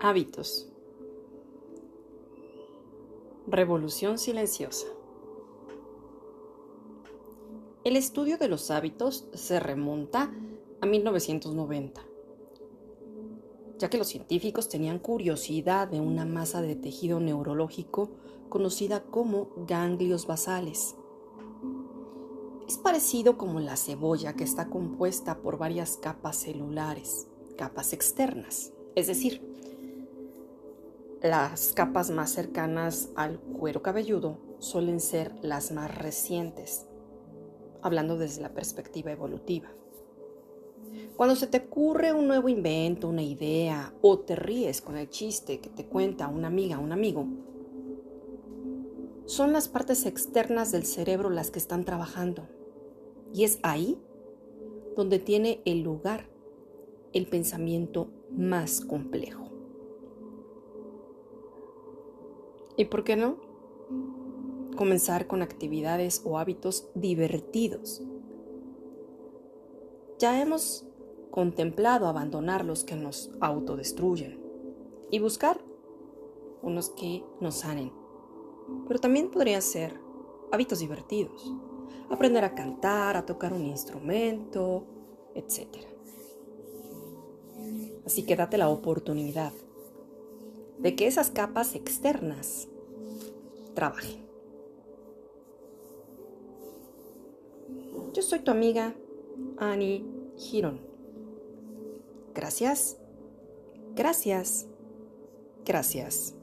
Hábitos. Revolución silenciosa. El estudio de los hábitos se remonta a 1990, ya que los científicos tenían curiosidad de una masa de tejido neurológico conocida como ganglios basales. Es parecido como la cebolla que está compuesta por varias capas celulares, capas externas, es decir, las capas más cercanas al cuero cabelludo suelen ser las más recientes, hablando desde la perspectiva evolutiva. Cuando se te ocurre un nuevo invento, una idea, o te ríes con el chiste que te cuenta una amiga o un amigo, son las partes externas del cerebro las que están trabajando. Y es ahí donde tiene el lugar el pensamiento más complejo. ¿Y por qué no? Comenzar con actividades o hábitos divertidos. Ya hemos contemplado abandonar los que nos autodestruyen y buscar unos que nos sanen. Pero también podrían ser hábitos divertidos. Aprender a cantar, a tocar un instrumento, etc. Así que date la oportunidad de que esas capas externas trabajen. Yo soy tu amiga Annie Giron. Gracias, gracias, gracias.